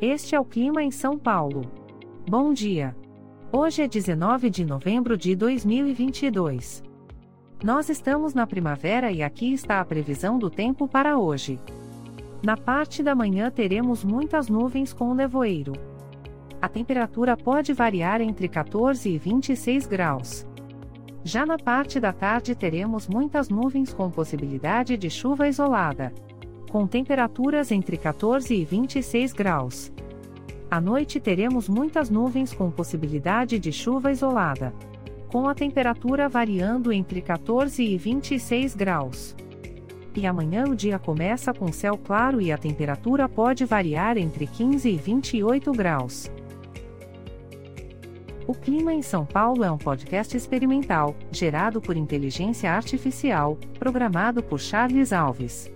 Este é o clima em São Paulo. Bom dia. Hoje é 19 de novembro de 2022. Nós estamos na primavera e aqui está a previsão do tempo para hoje. Na parte da manhã teremos muitas nuvens com nevoeiro. A temperatura pode variar entre 14 e 26 graus. Já na parte da tarde teremos muitas nuvens com possibilidade de chuva isolada com temperaturas entre 14 e 26 graus. À noite teremos muitas nuvens com possibilidade de chuva isolada. Com a temperatura variando entre 14 e 26 graus. E amanhã o dia começa com céu claro e a temperatura pode variar entre 15 e 28 graus. O Clima em São Paulo é um podcast experimental, gerado por inteligência artificial, programado por Charles Alves.